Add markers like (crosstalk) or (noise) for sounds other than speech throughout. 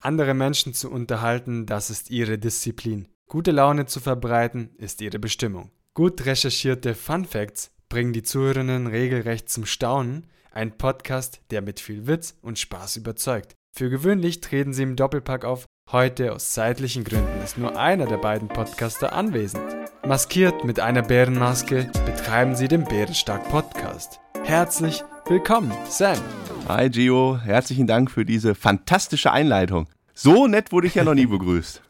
Andere Menschen zu unterhalten, das ist ihre Disziplin. Gute Laune zu verbreiten, ist ihre Bestimmung. Gut recherchierte Fun Facts bringen die Zuhörerinnen regelrecht zum Staunen. Ein Podcast, der mit viel Witz und Spaß überzeugt. Für gewöhnlich treten sie im Doppelpack auf. Heute aus zeitlichen Gründen ist nur einer der beiden Podcaster anwesend. Maskiert mit einer Bärenmaske betreiben sie den Bärenstark Podcast. Herzlich willkommen, Sam. Hi Gio, herzlichen Dank für diese fantastische Einleitung. So nett wurde ich ja noch nie (laughs) begrüßt.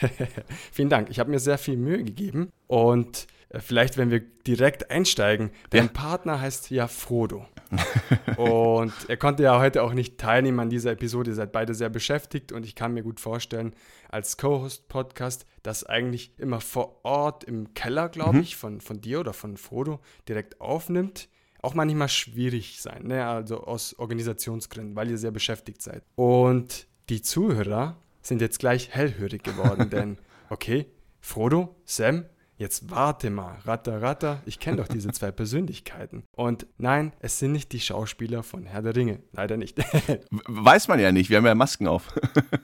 (laughs) Vielen Dank. Ich habe mir sehr viel Mühe gegeben und äh, vielleicht, wenn wir direkt einsteigen, dein ja. Partner heißt ja Frodo. (laughs) und er konnte ja heute auch nicht teilnehmen an dieser Episode. Ihr seid beide sehr beschäftigt und ich kann mir gut vorstellen, als Co-Host-Podcast, das eigentlich immer vor Ort im Keller, glaube mhm. ich, von, von dir oder von Frodo direkt aufnimmt auch manchmal schwierig sein, ne? also aus Organisationsgründen, weil ihr sehr beschäftigt seid. Und die Zuhörer sind jetzt gleich hellhörig geworden, (laughs) denn, okay, Frodo, Sam, jetzt warte mal, Ratter, Ratter, ich kenne doch diese zwei Persönlichkeiten. Und nein, es sind nicht die Schauspieler von Herr der Ringe, leider nicht. (laughs) Weiß man ja nicht, wir haben ja Masken auf.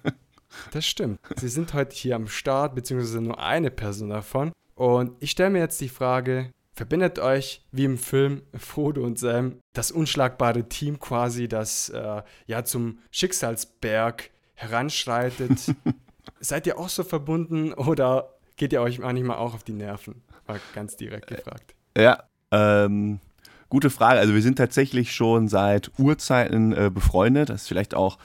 (laughs) das stimmt. Sie sind heute hier am Start, beziehungsweise nur eine Person davon. Und ich stelle mir jetzt die Frage, verbindet euch, wie im Film Frodo und Sam, das unschlagbare Team quasi, das äh, ja zum Schicksalsberg heranschreitet. (laughs) Seid ihr auch so verbunden oder geht ihr euch manchmal auch auf die Nerven? War ganz direkt gefragt. Ja, ähm, gute Frage. Also wir sind tatsächlich schon seit Urzeiten äh, befreundet. Das ist vielleicht auch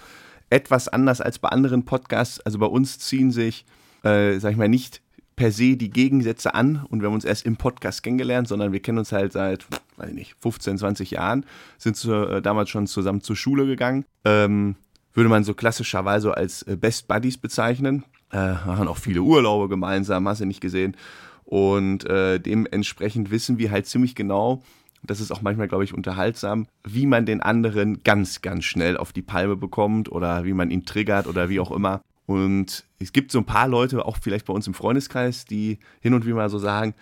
etwas anders als bei anderen Podcasts. Also bei uns ziehen sich, äh, sag ich mal, nicht per se die Gegensätze an und wir haben uns erst im Podcast kennengelernt, sondern wir kennen uns halt seit, weiß ich nicht, 15, 20 Jahren, sind zu, äh, damals schon zusammen zur Schule gegangen. Ähm, würde man so klassischerweise als äh, Best Buddies bezeichnen. Äh, haben auch viele Urlaube gemeinsam, hast du nicht gesehen. Und äh, dementsprechend wissen wir halt ziemlich genau, das ist auch manchmal, glaube ich, unterhaltsam, wie man den anderen ganz, ganz schnell auf die Palme bekommt oder wie man ihn triggert oder wie auch immer. Und es gibt so ein paar Leute, auch vielleicht bei uns im Freundeskreis, die hin und wieder mal so sagen,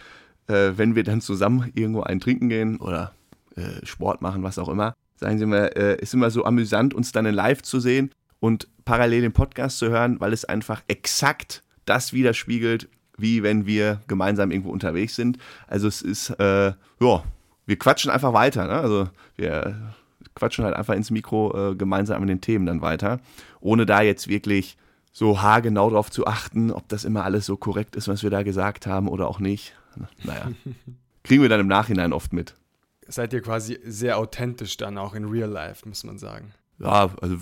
äh, wenn wir dann zusammen irgendwo einen trinken gehen oder äh, Sport machen, was auch immer, sagen sie immer, äh, ist immer so amüsant, uns dann in live zu sehen und parallel den Podcast zu hören, weil es einfach exakt das widerspiegelt, wie wenn wir gemeinsam irgendwo unterwegs sind. Also es ist, äh, ja, wir quatschen einfach weiter. Ne? Also wir quatschen halt einfach ins Mikro äh, gemeinsam an den Themen dann weiter, ohne da jetzt wirklich so haargenau darauf zu achten, ob das immer alles so korrekt ist, was wir da gesagt haben oder auch nicht. Naja, (laughs) kriegen wir dann im Nachhinein oft mit. Seid ihr quasi sehr authentisch dann auch in Real Life, muss man sagen. Ja, also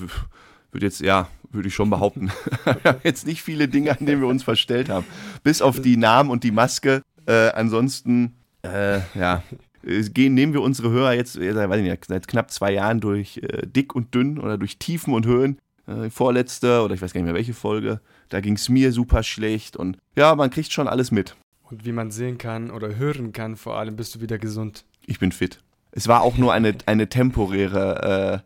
würde jetzt, ja, würde ich schon behaupten. (laughs) jetzt nicht viele Dinge, an denen wir uns verstellt haben. Bis auf die Namen und die Maske. Äh, ansonsten, äh, ja, gehen, nehmen wir unsere Hörer jetzt, äh, weiß nicht, seit knapp zwei Jahren durch äh, dick und dünn oder durch Tiefen und Höhen äh, vorletzte oder ich weiß gar nicht mehr welche Folge, da ging es mir super schlecht und ja, man kriegt schon alles mit. Und wie man sehen kann oder hören kann, vor allem bist du wieder gesund. Ich bin fit. Es war auch nur eine, eine temporäre,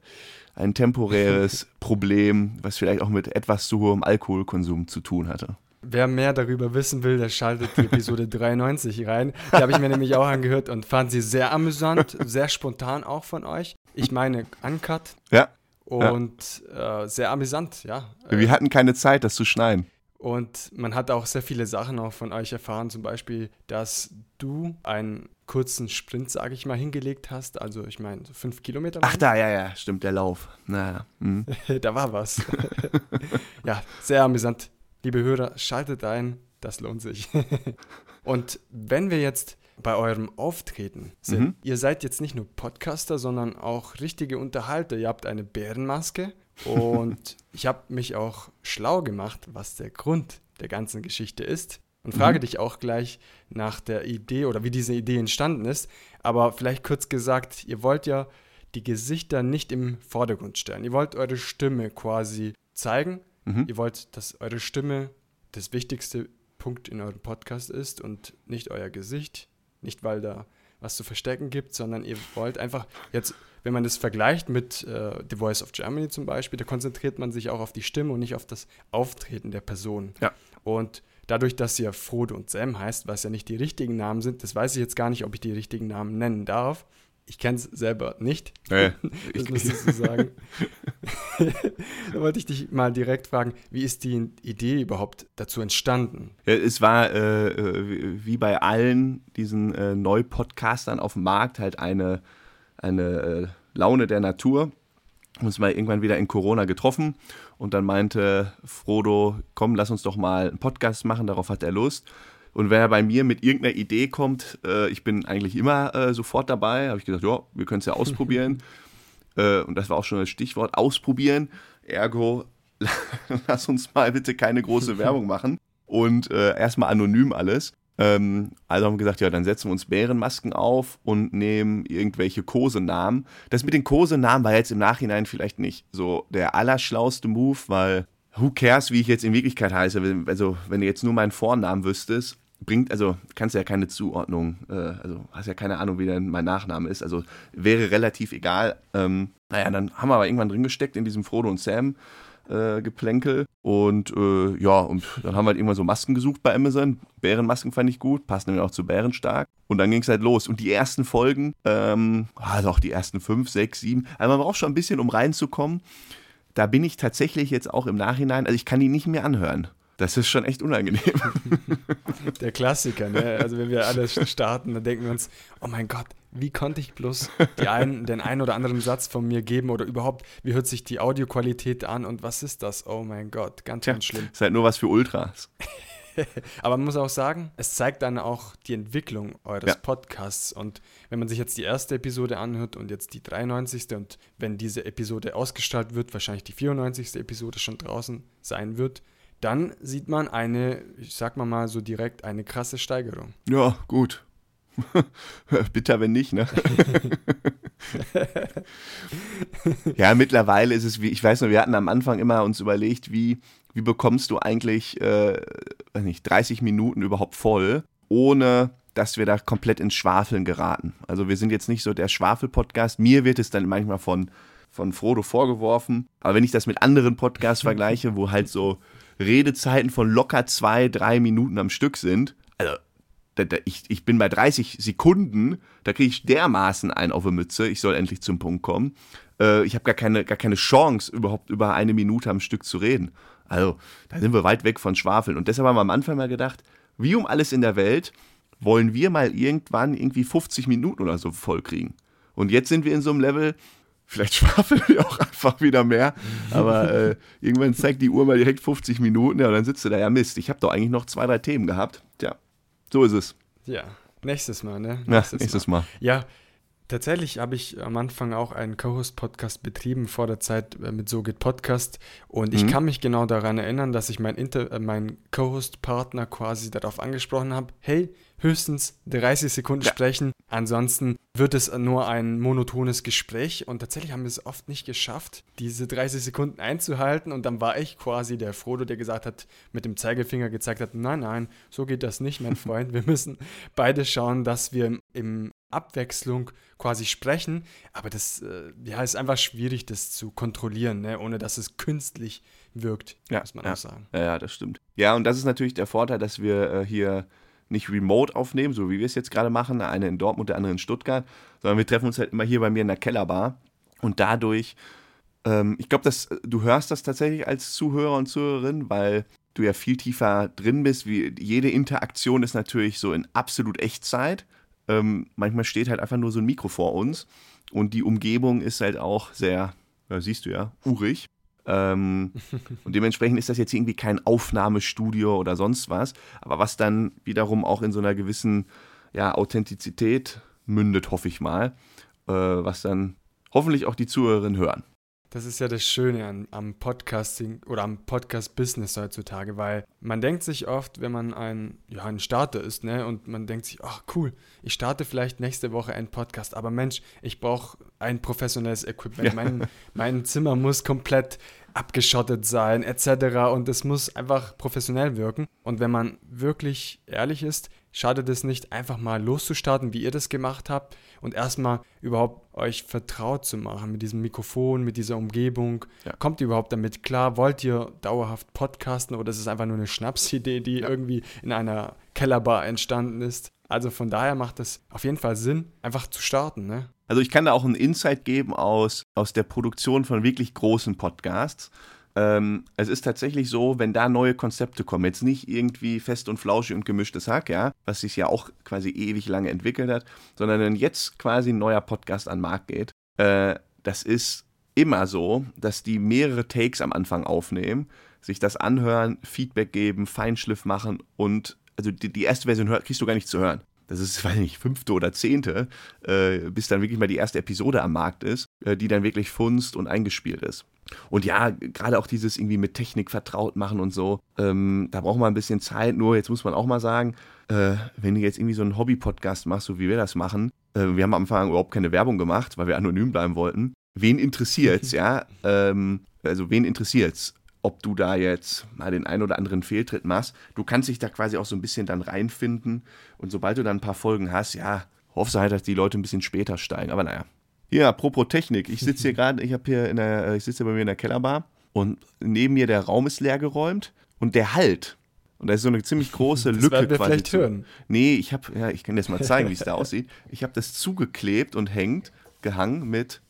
äh, ein temporäres (laughs) Problem, was vielleicht auch mit etwas zu hohem Alkoholkonsum zu tun hatte. Wer mehr darüber wissen will, der schaltet die Episode (laughs) 93 rein. Die habe ich mir nämlich auch angehört und fand sie sehr amüsant, sehr spontan auch von euch. Ich meine, uncut. Ja. Und ja. äh, sehr amüsant, ja. Wir hatten keine Zeit, das zu schneiden. Und man hat auch sehr viele Sachen auch von euch erfahren, zum Beispiel, dass du einen kurzen Sprint, sage ich mal, hingelegt hast. Also ich meine, so fünf Kilometer. Ach da, ja, ja, stimmt, der Lauf. Naja. Mhm. (laughs) da war was. (laughs) ja, sehr amüsant. Liebe Hörer, schaltet ein, das lohnt sich. (laughs) Und wenn wir jetzt bei eurem Auftreten sind. Mhm. Ihr seid jetzt nicht nur Podcaster, sondern auch richtige Unterhalter. Ihr habt eine Bärenmaske (laughs) und ich habe mich auch schlau gemacht, was der Grund der ganzen Geschichte ist. Und frage mhm. dich auch gleich nach der Idee oder wie diese Idee entstanden ist. Aber vielleicht kurz gesagt, ihr wollt ja die Gesichter nicht im Vordergrund stellen. Ihr wollt eure Stimme quasi zeigen. Mhm. Ihr wollt, dass eure Stimme das wichtigste Punkt in eurem Podcast ist und nicht euer Gesicht. Nicht, weil da was zu verstecken gibt, sondern ihr wollt einfach jetzt, wenn man das vergleicht mit äh, The Voice of Germany zum Beispiel, da konzentriert man sich auch auf die Stimme und nicht auf das Auftreten der Person. Ja. Und dadurch, dass ihr Frodo und Sam heißt, was ja nicht die richtigen Namen sind, das weiß ich jetzt gar nicht, ob ich die richtigen Namen nennen darf. Ich kenne es selber nicht. Nee, (laughs) das müsstest du sagen. (laughs) da wollte ich dich mal direkt fragen, wie ist die Idee überhaupt dazu entstanden? Ja, es war äh, äh wie bei allen diesen äh, Neu-Podcastern auf dem Markt halt eine, eine äh, Laune der Natur. Uns mal irgendwann wieder in Corona getroffen und dann meinte Frodo, komm, lass uns doch mal einen Podcast machen, darauf hat er Lust. Und wenn er bei mir mit irgendeiner Idee kommt, äh, ich bin eigentlich immer äh, sofort dabei, habe ich gesagt, ja, wir können es ja ausprobieren. (laughs) äh, und das war auch schon das Stichwort, ausprobieren. Ergo, (laughs) lass uns mal bitte keine große (laughs) Werbung machen. Und äh, erstmal anonym alles. Ähm, also haben wir gesagt, ja, dann setzen wir uns Bärenmasken auf und nehmen irgendwelche Kosenamen. Das mit den Kosenamen war jetzt im Nachhinein vielleicht nicht so der allerschlauste Move, weil who cares, wie ich jetzt in Wirklichkeit heiße? Also, wenn du jetzt nur meinen Vornamen wüsstest, bringt, also kannst ja keine Zuordnung, äh, also hast ja keine Ahnung, wie denn mein Nachname ist, also wäre relativ egal. Ähm, naja, dann haben wir aber irgendwann drin gesteckt in diesem Frodo und Sam. Äh, Geplänkel und äh, ja, und dann haben wir halt irgendwann so Masken gesucht bei Amazon. Bärenmasken fand ich gut, passen nämlich auch zu Bärenstark. Und dann ging es halt los. Und die ersten Folgen, ähm, also auch die ersten fünf, sechs, sieben, also man braucht schon ein bisschen, um reinzukommen. Da bin ich tatsächlich jetzt auch im Nachhinein, also ich kann die nicht mehr anhören. Das ist schon echt unangenehm. (laughs) Der Klassiker, ne? Also wenn wir alles starten, dann denken wir uns, oh mein Gott, wie konnte ich bloß einen, den einen oder anderen Satz von mir geben oder überhaupt, wie hört sich die Audioqualität an und was ist das? Oh mein Gott, ganz, Tja, ganz schlimm. Ist halt nur was für Ultras. (laughs) Aber man muss auch sagen, es zeigt dann auch die Entwicklung eures ja. Podcasts. Und wenn man sich jetzt die erste Episode anhört und jetzt die 93. und wenn diese Episode ausgestrahlt wird, wahrscheinlich die 94. Episode schon draußen sein wird, dann sieht man eine, ich sag mal mal so direkt, eine krasse Steigerung. Ja, gut. (laughs) Bitter, wenn nicht, ne? (laughs) ja, mittlerweile ist es wie, ich weiß noch, wir hatten am Anfang immer uns überlegt, wie, wie bekommst du eigentlich, äh, nicht, 30 Minuten überhaupt voll, ohne dass wir da komplett ins Schwafeln geraten. Also wir sind jetzt nicht so der Schwafel-Podcast. Mir wird es dann manchmal von, von Frodo vorgeworfen. Aber wenn ich das mit anderen Podcasts vergleiche, wo halt so Redezeiten von locker zwei, drei Minuten am Stück sind, also da, da, ich, ich bin bei 30 Sekunden, da kriege ich dermaßen ein auf die Mütze, ich soll endlich zum Punkt kommen. Äh, ich habe gar keine, gar keine Chance, überhaupt über eine Minute am Stück zu reden. Also, da sind wir weit weg von Schwafeln. Und deshalb haben wir am Anfang mal gedacht, wie um alles in der Welt wollen wir mal irgendwann irgendwie 50 Minuten oder so voll kriegen. Und jetzt sind wir in so einem Level, Vielleicht (laughs) schwafeln wir auch einfach wieder mehr. Aber (laughs) äh, irgendwann zeigt die Uhr mal direkt 50 Minuten. Ja, und dann sitzt du da, ja Mist, ich habe doch eigentlich noch zwei, drei Themen gehabt. Tja, so ist es. Ja, nächstes Mal, ne? Nächstes, ja, nächstes Mal. mal. Ja, Tatsächlich habe ich am Anfang auch einen Co-Host-Podcast betrieben vor der Zeit äh, mit So geht Podcast und ich mhm. kann mich genau daran erinnern, dass ich meinen äh, mein Co-Host-Partner quasi darauf angesprochen habe, hey, höchstens 30 Sekunden ja. sprechen, ansonsten wird es nur ein monotones Gespräch und tatsächlich haben wir es oft nicht geschafft, diese 30 Sekunden einzuhalten und dann war ich quasi der Frodo, der gesagt hat, mit dem Zeigefinger gezeigt hat, nein, nein, so geht das nicht, mein Freund, wir müssen beide schauen, dass wir im Abwechslung quasi sprechen, aber das äh, ja, ist einfach schwierig, das zu kontrollieren, ne? ohne dass es künstlich wirkt, ja, muss man ja. auch sagen. Ja, ja, das stimmt. Ja, und das ist natürlich der Vorteil, dass wir äh, hier nicht remote aufnehmen, so wie wir es jetzt gerade machen, eine in Dortmund, der andere in Stuttgart, sondern wir treffen uns halt immer hier bei mir in der Kellerbar und dadurch, ähm, ich glaube, du hörst das tatsächlich als Zuhörer und Zuhörerin, weil du ja viel tiefer drin bist. Wie, jede Interaktion ist natürlich so in absolut Echtzeit ähm, manchmal steht halt einfach nur so ein Mikro vor uns und die Umgebung ist halt auch sehr, ja, siehst du ja, urig. Ähm, (laughs) und dementsprechend ist das jetzt irgendwie kein Aufnahmestudio oder sonst was, aber was dann wiederum auch in so einer gewissen ja, Authentizität mündet, hoffe ich mal, äh, was dann hoffentlich auch die Zuhörerinnen hören. Das ist ja das Schöne an, am Podcasting oder am Podcast-Business heutzutage, weil man denkt sich oft, wenn man ein, ja, ein Starter ist, ne, und man denkt sich, ach cool, ich starte vielleicht nächste Woche einen Podcast, aber Mensch, ich brauche ein professionelles Equipment. Ja. Mein, mein Zimmer muss komplett abgeschottet sein, etc. Und es muss einfach professionell wirken. Und wenn man wirklich ehrlich ist, schadet es nicht, einfach mal loszustarten, wie ihr das gemacht habt und erstmal überhaupt euch vertraut zu machen mit diesem Mikrofon, mit dieser Umgebung. Ja. Kommt ihr überhaupt damit klar? Wollt ihr dauerhaft podcasten oder ist es einfach nur eine Schnapsidee, die ja. irgendwie in einer Kellerbar entstanden ist? Also von daher macht es auf jeden Fall Sinn, einfach zu starten. Ne? Also ich kann da auch einen Insight geben aus, aus der Produktion von wirklich großen Podcasts. Ähm, es ist tatsächlich so, wenn da neue Konzepte kommen, jetzt nicht irgendwie fest und flauschig und gemischtes Hack, ja, was sich ja auch quasi ewig lange entwickelt hat, sondern wenn jetzt quasi ein neuer Podcast an den Markt geht, äh, das ist immer so, dass die mehrere Takes am Anfang aufnehmen, sich das anhören, Feedback geben, Feinschliff machen und also die, die erste Version hör, kriegst du gar nicht zu hören. Das ist, (laughs) weiß nicht, fünfte oder zehnte, äh, bis dann wirklich mal die erste Episode am Markt ist, äh, die dann wirklich funzt und eingespielt ist. Und ja, gerade auch dieses irgendwie mit Technik vertraut machen und so, ähm, da braucht man ein bisschen Zeit. Nur jetzt muss man auch mal sagen, äh, wenn du jetzt irgendwie so einen Hobby-Podcast machst, so wie wir das machen, äh, wir haben am Anfang überhaupt keine Werbung gemacht, weil wir anonym bleiben wollten. Wen interessiert's, (laughs) ja? Ähm, also wen interessiert's? Ob du da jetzt mal den einen oder anderen Fehltritt machst. Du kannst dich da quasi auch so ein bisschen dann reinfinden und sobald du dann ein paar Folgen hast, ja, hoffst du halt, dass die Leute ein bisschen später steigen. Aber naja. Hier, apropos Technik. Ich sitze hier (laughs) gerade, ich habe hier in der, äh, ich sitze bei mir in der Kellerbar und neben mir der Raum ist leer geräumt und der halt. Und da ist so eine ziemlich große (laughs) das Lücke wir quasi. Vielleicht zu. hören. Nee, ich habe, ja, ich kann dir das mal zeigen, wie es da (laughs) aussieht. Ich habe das zugeklebt und hängt, gehangen mit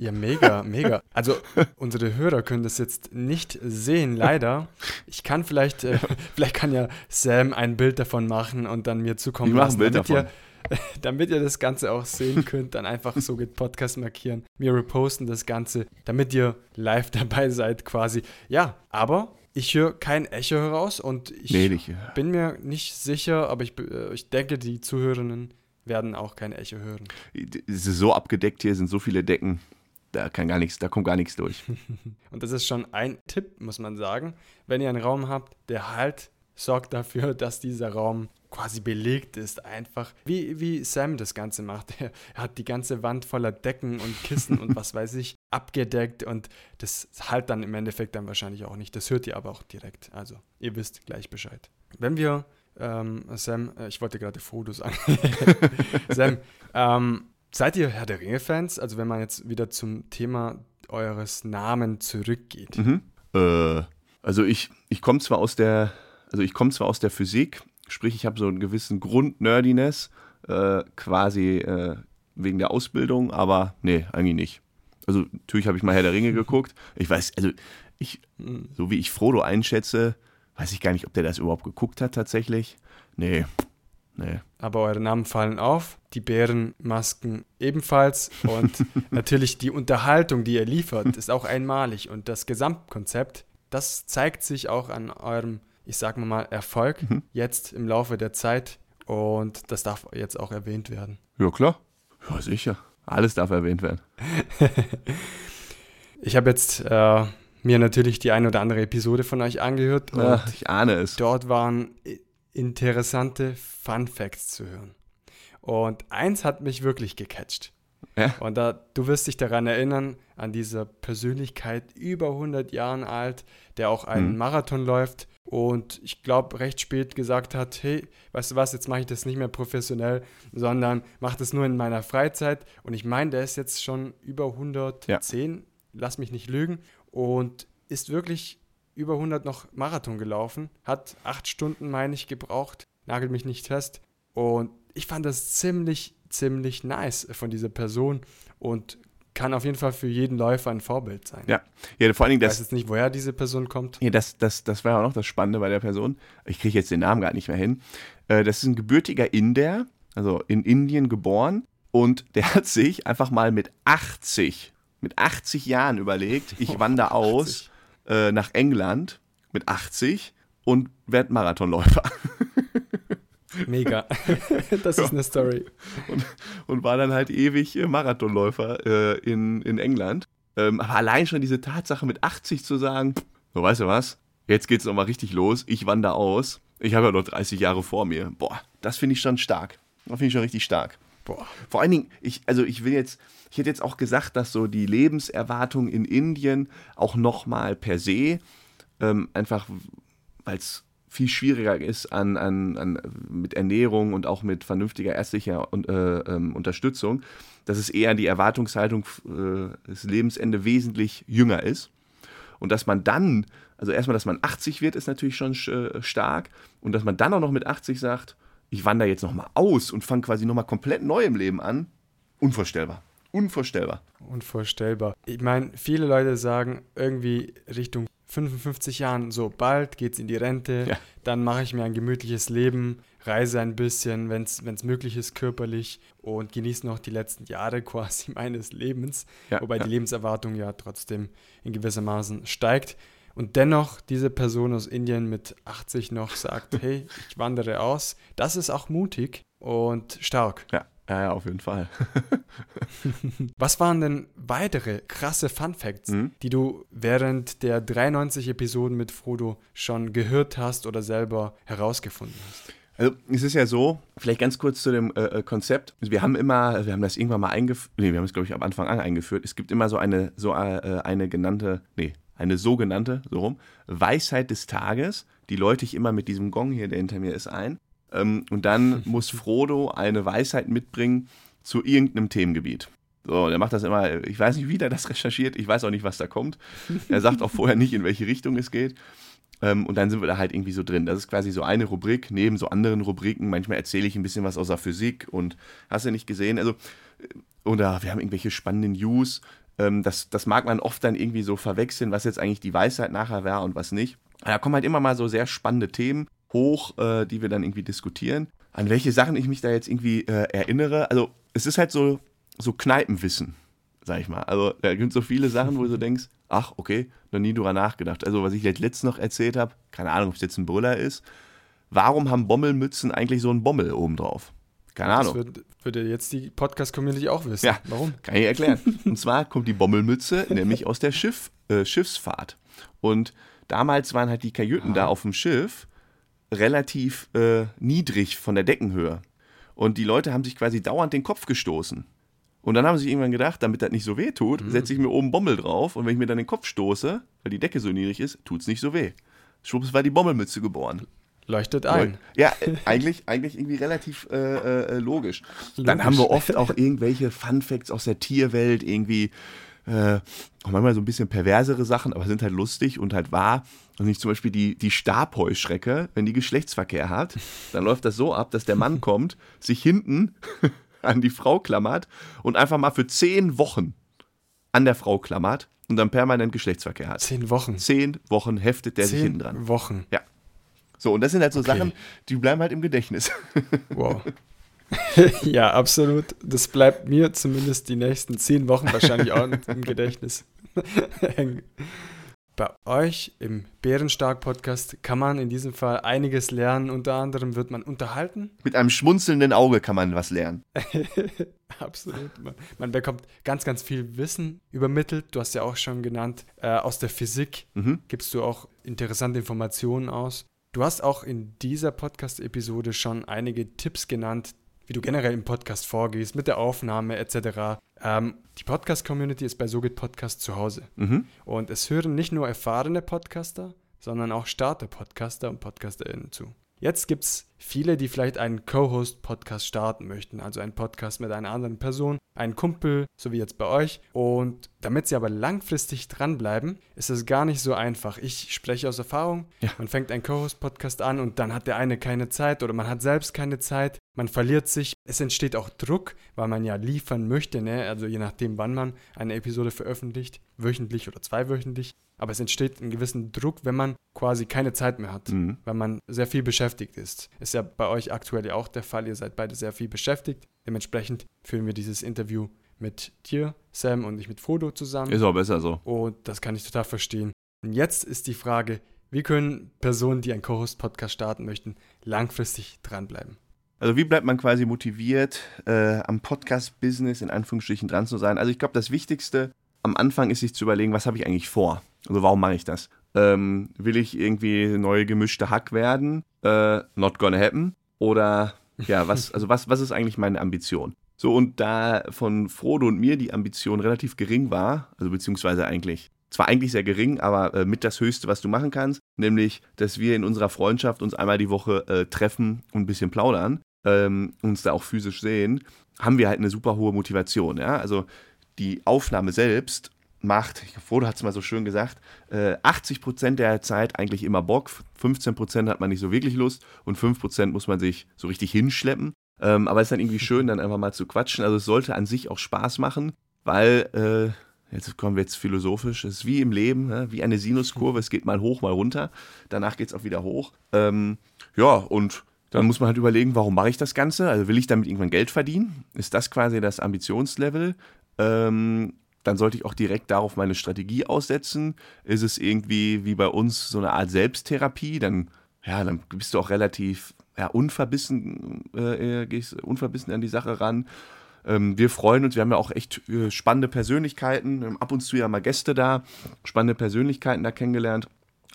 ja, mega, mega. Also unsere Hörer können das jetzt nicht sehen, leider. Ich kann vielleicht, äh, (laughs) vielleicht kann ja Sam ein Bild davon machen und dann mir zukommen lassen, ein Bild damit davon. ihr, (laughs) damit ihr das Ganze auch sehen könnt, dann einfach so geht Podcast markieren, mir reposten das Ganze, damit ihr live (laughs) dabei seid quasi. Ja, aber ich höre kein Echo heraus und ich nee, bin mir nicht sicher, aber ich, äh, ich denke, die Zuhörerinnen werden auch kein Echo hören. Es ist so abgedeckt hier, sind so viele Decken da kann gar nichts, da kommt gar nichts durch. (laughs) Und das ist schon ein Tipp, muss man sagen. Wenn ihr einen Raum habt, der halt sorgt dafür, (laughs) dass dieser Raum quasi belegt ist, einfach wie, wie Sam das Ganze macht. (laughs) Er, hat die ganze Wand voller Decken und Kissen und was weiß ich abgedeckt und das halt dann im Endeffekt dann wahrscheinlich auch nicht. Das hört ihr aber auch direkt. Also ihr wisst gleich Bescheid. Wenn wir, ähm, Sam, äh, ich wollte gerade Fotos sagen. Sam, ähm, Seid ihr Herr der Ringe-Fans? Also wenn man jetzt wieder zum Thema eures Namen zurückgeht. Mhm. Äh, also ich, ich komme zwar aus der, also ich komme zwar aus der Physik, sprich ich habe so einen gewissen Grundnerdiness, äh, quasi äh, wegen der Ausbildung, aber nee, eigentlich nicht. Also natürlich habe ich mal Herr der Ringe geguckt. Ich weiß, also ich, mhm. so wie ich Frodo einschätze, weiß ich gar nicht, ob der das überhaupt geguckt hat tatsächlich. Nee, Nee. Aber eure Namen fallen auf, die Bärenmasken ebenfalls und (laughs) natürlich die Unterhaltung, die ihr liefert, ist auch einmalig und das Gesamtkonzept, das zeigt sich auch an eurem, ich sag mal, Erfolg mhm. jetzt im Laufe der Zeit und das darf jetzt auch erwähnt werden. Ja, klar. Ja, sicher. Alles darf erwähnt werden. (laughs) ich habe jetzt äh, mir natürlich die ein oder andere Episode von euch angehört. Ach, ich ahne es. Dort waren interessante Fun Facts zu hören. Und eins hat mich wirklich gecatcht. Ja. Und da, du wirst dich daran erinnern, an diese Persönlichkeit über 100 Jahren alt, der auch einen mhm. Marathon läuft und ich glaube recht spät gesagt hat, hey, weißt du was, jetzt mache ich das nicht mehr professionell, sondern mache das nur in meiner Freizeit. Und ich meine, der ist jetzt schon über 110, ja. lass mich nicht lügen, und ist wirklich über 100 noch Marathon gelaufen, hat acht Stunden, meine ich, gebraucht, nagelt mich nicht fest. Und ich fand das ziemlich, ziemlich nice von dieser Person und kann auf jeden Fall für jeden Läufer ein Vorbild sein. Ja, ja vor allen Dingen das. Ich weiß jetzt nicht, woher diese Person kommt. Ja, das, das, das war auch noch das Spannende bei der Person. Ich kriege jetzt den Namen gar nicht mehr hin. Äh, das ist ein gebürtiger Inder, also in Indien geboren. Und der hat sich einfach mal mit 80, mit 80 Jahren überlegt, ich (laughs) wandere aus äh, nach England mit 80 und werde Marathonläufer. (laughs) Mega. (laughs) das ist eine Story. Und, und, war dann halt ewig äh, Marathonläufer äh, in, in England. Ähm, aber allein schon diese Tatsache mit 80 zu sagen, so weißt du was, jetzt geht's nochmal richtig los, ich wandere aus, ich habe ja noch 30 Jahre vor mir. Boah, das finde ich schon stark. Das finde ich schon richtig stark. Boah. Vor allen Dingen, ich, also ich will jetzt, ich hätte jetzt auch gesagt, dass so die Lebenserwartung in Indien auch nochmal per se, ähm, einfach weil es viel schwieriger ist an, an, an, mit Ernährung und auch mit vernünftiger ärztlicher und, äh, ähm, Unterstützung, dass es eher die Erwartungshaltung äh, des Lebensende wesentlich jünger ist. Und dass man dann, also erstmal, dass man 80 wird, ist natürlich schon äh, stark. Und dass man dann auch noch mit 80 sagt, ich wandere jetzt nochmal aus und fange quasi nochmal komplett neu im Leben an. unvorstellbar. Unvorstellbar. Unvorstellbar. Ich meine, viele Leute sagen irgendwie Richtung 55 Jahren, so bald geht's in die Rente, ja. dann mache ich mir ein gemütliches Leben, reise ein bisschen, wenn es möglich ist, körperlich und genieße noch die letzten Jahre (laughs) quasi meines Lebens, ja, wobei ja. die Lebenserwartung ja trotzdem in gewissermaßen steigt. Und dennoch diese Person aus Indien mit 80 noch sagt, (laughs) hey, ich wandere aus. Das ist auch mutig und stark. Ja, ja, ja auf jeden Fall. (laughs) Was waren denn weitere krasse Fun Facts, mhm. die du während der 93 Episoden mit Frodo schon gehört hast oder selber herausgefunden hast? Also es ist ja so, vielleicht ganz kurz zu dem äh, äh Konzept. Wir haben immer, wir haben das irgendwann mal eingeführt, nee, wir haben es glaube ich am Anfang an eingeführt. Es gibt immer so eine, so äh, eine genannte, nee, eine sogenannte, so rum, Weisheit des Tages. Die läute ich immer mit diesem Gong hier, der hinter mir ist, ein. Ähm, und dann (laughs) muss Frodo eine Weisheit mitbringen zu irgendeinem Themengebiet. So, der macht das immer, ich weiß nicht, wie der das recherchiert, ich weiß auch nicht, was da kommt. (laughs) Er sagt auch vorher nicht, in welche Richtung es geht. Ähm, und dann sind wir da halt irgendwie so drin. Das ist quasi so eine Rubrik neben so anderen Rubriken. Manchmal erzähle ich ein bisschen was aus der Physik und hast du nicht gesehen. Also, oder wir haben irgendwelche spannenden News. Ähm, das, das mag man oft dann irgendwie so verwechseln, was jetzt eigentlich die Weisheit nachher war und was nicht. Da kommen halt immer mal so sehr spannende Themen hoch, äh, die wir dann irgendwie diskutieren. An welche Sachen ich mich da jetzt irgendwie äh, erinnere. Also, es ist halt so, so Kneipenwissen, sag ich mal. Also, da gibt so viele Sachen, wo du denkst, ach, okay, noch nie drüber nachgedacht. Also, was ich jetzt letztens noch erzählt habe, keine Ahnung, ob es jetzt ein Brüller ist. Warum haben Bommelmützen eigentlich so einen Bommel obendrauf? Keine Ahnung. Das würde, würde jetzt die Podcast-Community auch wissen. Ja, warum? Kann ich erklären. (laughs) Und zwar kommt die Bommelmütze nämlich aus der Schiff, äh, Schiffsfahrt. Und damals waren halt die Kajüten ah. da auf dem Schiff relativ äh, niedrig von der Deckenhöhe. Und die Leute haben sich quasi dauernd den Kopf gestoßen. Und dann haben sie sich irgendwann gedacht, damit das nicht so weh tut, mhm. setze ich mir oben Bommel drauf und wenn ich mir dann den Kopf stoße, weil die Decke so niedrig ist, tut es nicht so weh. Schwupps war die Bommelmütze geboren. Leuchtet ein. Ja, äh, eigentlich, eigentlich irgendwie relativ äh, äh, logisch. logisch. Dann haben wir oft auch irgendwelche Fun Facts aus der Tierwelt, irgendwie äh, auch manchmal so ein bisschen perversere Sachen, aber sind halt lustig und halt wahr. Und nicht zum Beispiel die, die Stabheuschrecke, wenn die Geschlechtsverkehr hat, dann läuft das so ab, dass der Mann (laughs) kommt, sich hinten (laughs) an die Frau klammert und einfach mal für zehn Wochen an der Frau klammert und dann permanent Geschlechtsverkehr hat. Zehn Wochen. Zehn Wochen heftet der zehn sich hinten dran. Wochen. Ja. So, und das sind halt so okay. Sachen, die bleiben halt im Gedächtnis. (laughs) Wow. (laughs) ja, absolut. Das bleibt mir zumindest die nächsten zehn Wochen wahrscheinlich auch im Gedächtnis (laughs) hängen. Bei euch im Bärenstark-Podcast kann man in diesem Fall einiges lernen. Unter anderem wird man unterhalten. Mit einem schmunzelnden Auge kann man was lernen. Absolut. Man, man, bekommt ganz, ganz viel Wissen übermittelt. Du hast ja auch schon genannt, äh, aus der Physik mhm. gibst du auch interessante Informationen aus. Du hast auch in dieser Podcast-Episode schon einige Tipps genannt, wie du generell im Podcast vorgehst, mit der Aufnahme etc. Ähm, die Podcast-Community ist bei Sogit Podcast zu Hause. Mhm. Und es hören nicht nur erfahrene Podcaster, sondern auch Starter-Podcaster und PodcasterInnen zu. Jetzt gibt es viele, die vielleicht einen Co-Host-Podcast starten möchten, also einen Podcast mit einer anderen Person, einen Kumpel, so wie jetzt bei euch. Und damit sie aber langfristig dranbleiben, ist es gar nicht so einfach. Ich spreche aus Erfahrung. Ja. Man fängt einen Co-Host-Podcast an und dann hat der eine keine Zeit oder man hat selbst keine Zeit. Man verliert sich. Es entsteht auch Druck, weil man ja liefern möchte, ne? also je nachdem, wann man eine Episode veröffentlicht, wöchentlich oder zweiwöchentlich. Aber es entsteht ein gewissen Druck, wenn man quasi keine Zeit mehr hat, mhm. weil man sehr viel beschäftigt ist. Ist ja bei euch aktuell ja auch der Fall. Ihr seid beide sehr viel beschäftigt. Dementsprechend führen wir dieses Interview mit dir, Sam und ich mit Frodo zusammen. Ist auch besser so. Und das kann ich total verstehen. Und jetzt ist die Frage, wie können Personen, die einen Co-Host-Podcast starten möchten, langfristig dranbleiben? Also wie bleibt man quasi motiviert, äh, am Podcast-Business in Anführungsstrichen dran zu sein? Also ich glaube, das Wichtigste am Anfang ist sich zu überlegen, was habe ich eigentlich vor? Also warum mache ich das? Ähm, will ich irgendwie neue gemischte Hack werden? Äh, not gonna happen. Oder ja, was, (laughs) also was, was ist eigentlich meine Ambition? So, und da von Frodo und mir die Ambition relativ gering war, also beziehungsweise eigentlich, zwar eigentlich sehr gering, aber äh, mit das Höchste, was du machen kannst, nämlich, dass wir in unserer Freundschaft uns einmal die Woche äh, treffen und ein bisschen plaudern, ähm, uns da auch physisch sehen, haben wir halt eine super hohe Motivation. Ja? Also die Aufnahme selbst macht, Frodo hat es mal so schön gesagt, äh, 80% der Zeit eigentlich immer Bock, 15% hat man nicht so wirklich Lust und 5% muss man sich so richtig hinschleppen. Ähm, aber es ist dann irgendwie schön, dann einfach mal zu quatschen. Also es sollte an sich auch Spaß machen, weil, äh, jetzt kommen wir jetzt philosophisch, es ist wie im Leben, ne? wie eine Sinuskurve, es geht mal hoch, mal runter, danach geht es auch wieder hoch. Ähm, ja, und dann muss man halt überlegen, warum mache ich das Ganze? Also will ich damit irgendwann Geld verdienen? Ist das quasi das Ambitionslevel? Ähm, dann sollte ich auch direkt darauf meine Strategie aussetzen. Ist es irgendwie wie bei uns so eine Art Selbsttherapie? Dann, ja, dann bist du auch relativ ja, unverbissen, äh, gehst unverbissen an die Sache ran. Ähm, wir freuen uns, wir haben ja auch echt äh, spannende Persönlichkeiten, ab und zu ja mal Gäste da, spannende Persönlichkeiten da kennengelernt.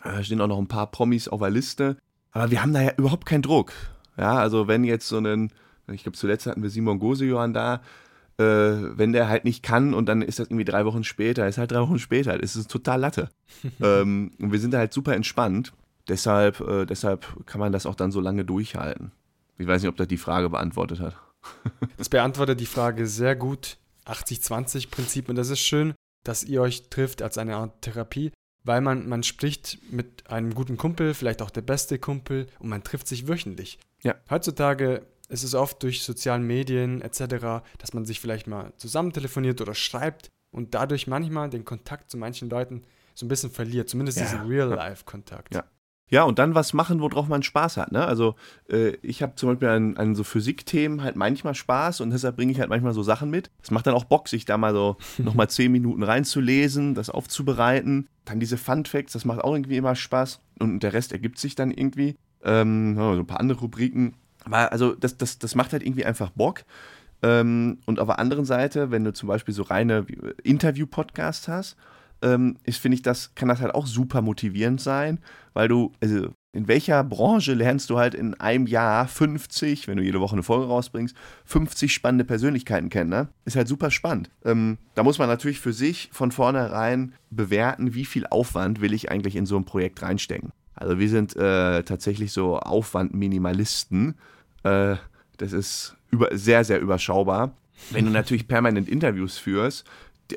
Da äh, stehen auch noch ein paar Promis auf der Liste. Aber wir haben da ja überhaupt keinen Druck. Ja, also wenn jetzt so ein, ich glaube zuletzt hatten wir Simon Gosejohann da, äh, wenn der halt nicht kann und dann ist das irgendwie drei Wochen später, ist halt drei Wochen später, ist es total Latte. (laughs) ähm, und wir sind da halt super entspannt. Deshalb, äh, deshalb kann man das auch dann so lange durchhalten. Ich weiß nicht, ob das die Frage beantwortet hat. (laughs) das beantwortet die Frage sehr gut. 80-20-Prinzip. Und das ist schön, dass ihr euch trifft als eine Art Therapie, weil man, man spricht mit einem guten Kumpel, vielleicht auch der beste Kumpel, und man trifft sich wöchentlich. Ja. Heutzutage ist es oft durch soziale Medien etc., dass man sich vielleicht mal zusammen telefoniert oder schreibt und dadurch manchmal den Kontakt zu manchen Leuten so ein bisschen verliert, zumindest ja. diesen Real-Life-Kontakt. Ja. Ja, und dann was machen, worauf man Spaß hat. Ne? Also äh, ich habe zum Beispiel an, an so Physikthemen halt manchmal Spaß und deshalb bringe ich halt manchmal so Sachen mit. Es macht dann auch Bock, sich da mal so (laughs) nochmal zehn Minuten reinzulesen, das aufzubereiten. Dann diese Fun Facts, das macht auch irgendwie immer Spaß. Und der Rest ergibt sich dann irgendwie. Ähm, so ein paar andere Rubriken. Aber also das, das, das macht halt irgendwie einfach Bock. Ähm, und auf der anderen Seite, wenn du zum Beispiel so reine Interview-Podcasts hast, ähm, ist, finde ich, das kann das halt auch super motivierend sein, weil du, also in welcher Branche lernst du halt in einem Jahr 50, wenn du jede Woche eine Folge rausbringst, 50 spannende Persönlichkeiten kennen, ne? Ist halt super spannend. Ähm, da muss man natürlich für sich von vornherein bewerten, wie viel Aufwand will ich eigentlich in so ein Projekt reinstecken. Also wir sind äh, tatsächlich so Aufwandminimalisten. Äh, das ist über, sehr, sehr überschaubar. Wenn du natürlich permanent Interviews führst,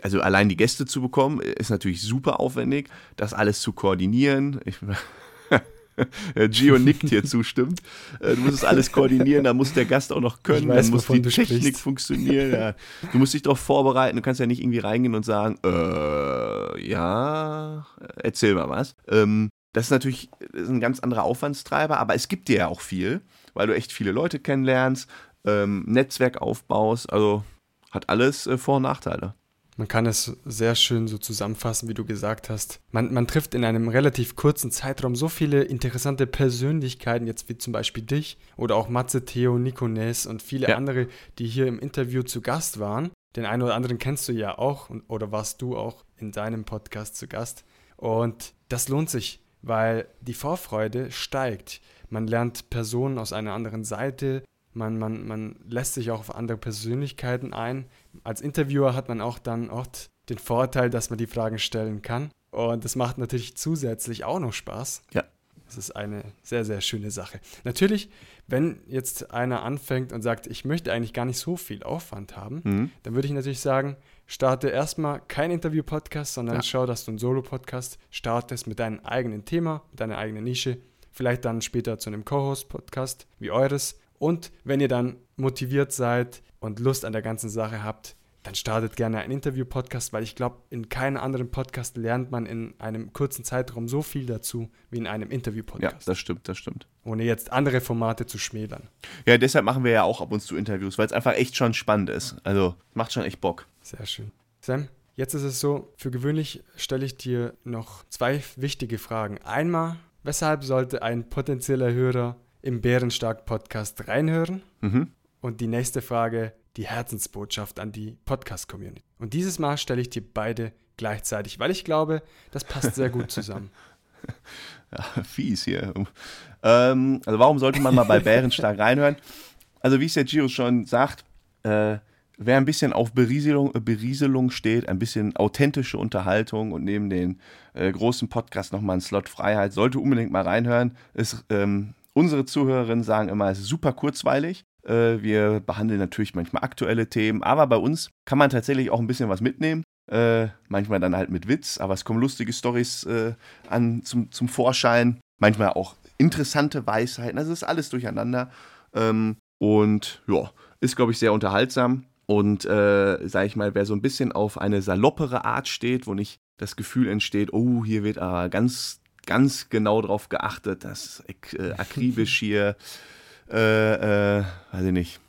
also allein die Gäste zu bekommen, ist natürlich super aufwendig, das alles zu koordinieren. Ich, (laughs) Gio nickt hier zustimmt. Äh, du musst es alles koordinieren, da muss der Gast auch noch können, weiß, dann muss die Technik sprichst. funktionieren. Ja. Du musst dich darauf vorbereiten, du kannst ja nicht irgendwie reingehen und sagen, äh, ja, erzähl mal was. Ähm, das ist natürlich das ist ein ganz anderer Aufwandstreiber, aber es gibt dir ja auch viel, weil du echt viele Leute kennenlernst, ähm, Netzwerk aufbaust, also hat alles äh, Vor- und Nachteile. Man kann es sehr schön so zusammenfassen, wie du gesagt hast. Man, man trifft in einem relativ kurzen Zeitraum so viele interessante Persönlichkeiten, jetzt wie zum Beispiel dich oder auch Matze, Theo, Nico Ness und viele ja. andere, die hier im Interview zu Gast waren. Den einen oder anderen kennst du ja auch oder warst du auch in deinem Podcast zu Gast. Und das lohnt sich, weil die Vorfreude steigt. Man lernt Personen aus einer anderen Seite, man, man, man lässt sich auch auf andere Persönlichkeiten ein. Als Interviewer hat man auch dann oft den Vorteil, dass man die Fragen stellen kann. Und das macht natürlich zusätzlich auch noch Spaß. Ja. Das ist eine sehr, sehr schöne Sache. Natürlich, wenn jetzt einer anfängt und sagt, ich möchte eigentlich gar nicht so viel Aufwand haben, mhm. dann würde ich natürlich sagen, starte erstmal kein Interview-Podcast, sondern ja. schau, dass du einen Solo-Podcast startest mit deinem eigenen Thema, mit deiner eigenen Nische. Vielleicht dann später zu einem Co-Host-Podcast wie eures und wenn ihr dann motiviert seid und Lust an der ganzen Sache habt, dann startet gerne einen Interview-Podcast, weil ich glaube, in keinem anderen Podcast lernt man in einem kurzen Zeitraum so viel dazu wie in einem Interview-Podcast. Ja, das stimmt, das stimmt. Ohne jetzt andere Formate zu schmälern. Ja, deshalb machen wir ja auch ab und zu Interviews, weil es einfach echt schon spannend ist. Also macht schon echt Bock. Sehr schön. Sam, jetzt ist es so, für gewöhnlich stelle ich dir noch zwei wichtige Fragen. Einmal, weshalb sollte ein potenzieller Hörer im Bärenstark-Podcast reinhören. Mhm. Und die nächste Frage, die Herzensbotschaft an die Podcast-Community. Und dieses Mal stelle ich dir beide gleichzeitig, weil ich glaube, das passt sehr gut zusammen. (laughs) Ja, fies hier. Ähm, also warum sollte man mal bei (laughs) Bärenstark reinhören? Also wie es der Giro schon sagt, äh, wer ein bisschen auf Berieselung, äh, Berieselung steht, ein bisschen authentische Unterhaltung und neben den äh, großen Podcast nochmal ein Slot Freiheit, sollte unbedingt mal reinhören. Ist ähm, Unsere Zuhörerinnen sagen immer, es ist super kurzweilig. Äh, wir behandeln natürlich manchmal aktuelle Themen, aber bei uns kann man tatsächlich auch ein bisschen was mitnehmen. Äh, manchmal dann halt mit Witz, aber es kommen lustige Stories äh, an zum, zum Vorschein. Manchmal auch interessante Weisheiten. Also ist alles durcheinander. Ähm, Und ja, ist, glaube ich, sehr unterhaltsam. Und äh, sage ich mal, wer so ein bisschen auf eine saloppere Art steht, wo nicht das Gefühl entsteht, oh, hier wird aber ganz, ganz genau drauf geachtet, dass äh, (laughs) akribisch hier, äh, äh, weiß ich nicht,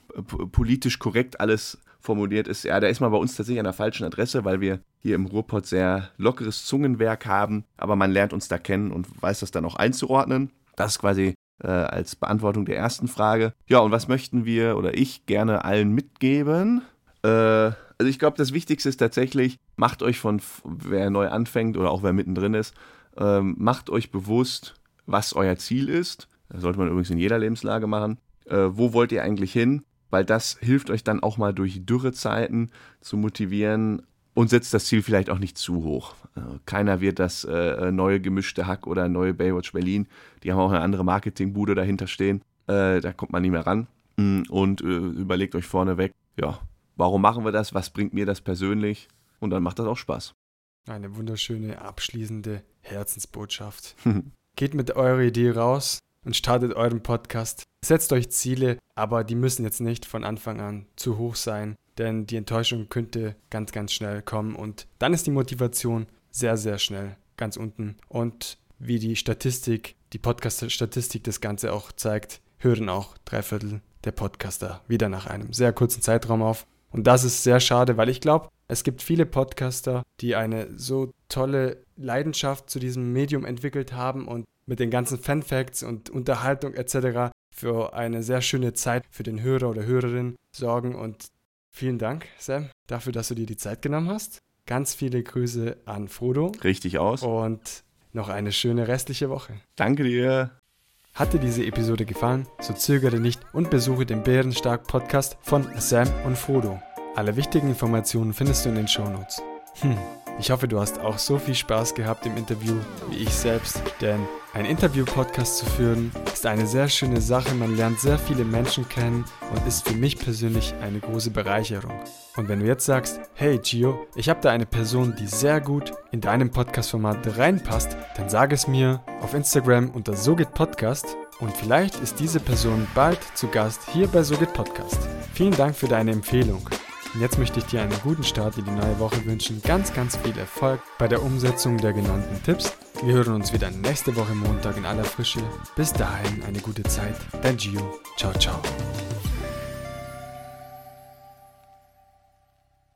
politisch korrekt alles formuliert ist, ja, da ist man bei uns tatsächlich an der falschen Adresse, weil wir hier im Ruhrpott sehr lockeres Zungenwerk haben, aber man lernt uns da kennen und weiß das dann auch einzuordnen. Das ist quasi äh, als Beantwortung der ersten Frage. Ja, und was möchten wir oder ich gerne allen mitgeben? Äh, also ich glaube, das Wichtigste ist tatsächlich, macht euch von, wer neu anfängt oder auch wer mittendrin ist, ähm, macht euch bewusst, was euer Ziel ist. Das sollte man übrigens in jeder Lebenslage machen. Äh, wo wollt ihr eigentlich hin? weil das hilft euch dann auch mal durch Dürrezeiten zu motivieren und setzt das Ziel vielleicht auch nicht zu hoch. Äh, keiner wird das äh, neue gemischte Hack oder neue Baywatch Berlin, die haben auch eine andere Marketingbude dahinter stehen, äh, da kommt man nicht mehr ran mm, und äh, überlegt euch vorneweg, ja, warum machen wir das, was bringt mir das persönlich und dann macht das auch Spaß. Eine wunderschöne abschließende Herzensbotschaft. (laughs) Geht mit eurer Idee raus, und startet euren Podcast. Setzt euch Ziele, aber die müssen jetzt nicht von Anfang an zu hoch sein, denn die Enttäuschung könnte ganz, ganz schnell kommen und dann ist die Motivation sehr, sehr schnell ganz unten. Und wie die Statistik, die Podcast-Statistik das Ganze auch zeigt, hören auch drei Viertel der Podcaster wieder nach einem sehr kurzen Zeitraum auf. Und das ist sehr schade, weil ich glaube, es gibt viele Podcaster, die eine so tolle Leidenschaft zu diesem Medium entwickelt haben und mit den ganzen Fanfacts und Unterhaltung etc. für eine sehr schöne Zeit für den Hörer oder Hörerin sorgen. Und vielen Dank, Sam, dafür, dass du dir die Zeit genommen hast. Ganz viele Grüße an Frodo. Richtig aus. Und noch eine schöne restliche Woche. Danke dir. Hat dir diese Episode gefallen, so zögere nicht und besuche den Bärenstark Podcast von Sam und Frodo. Alle wichtigen Informationen findest du in den Shownotes. Hm. Ich hoffe, du hast auch so viel Spaß gehabt im Interview wie ich selbst, denn ein Interview-Podcast zu führen ist eine sehr schöne Sache. Man lernt sehr viele Menschen kennen und ist für mich persönlich eine große Bereicherung. Und wenn du jetzt sagst, hey Gio, ich habe da eine Person, die sehr gut in deinem Podcast-Format reinpasst, dann sag es mir auf Instagram unter SoGitPodcast und vielleicht ist diese Person bald zu Gast hier bei SoGit Podcast. Vielen Dank für deine Empfehlung. Und jetzt möchte ich dir einen guten Start in die neue Woche wünschen. Ganz, ganz viel Erfolg bei der Umsetzung der genannten Tipps. Wir hören uns wieder nächste Woche Montag in aller Frische. Bis dahin eine gute Zeit. Dein Gio. Ciao, ciao.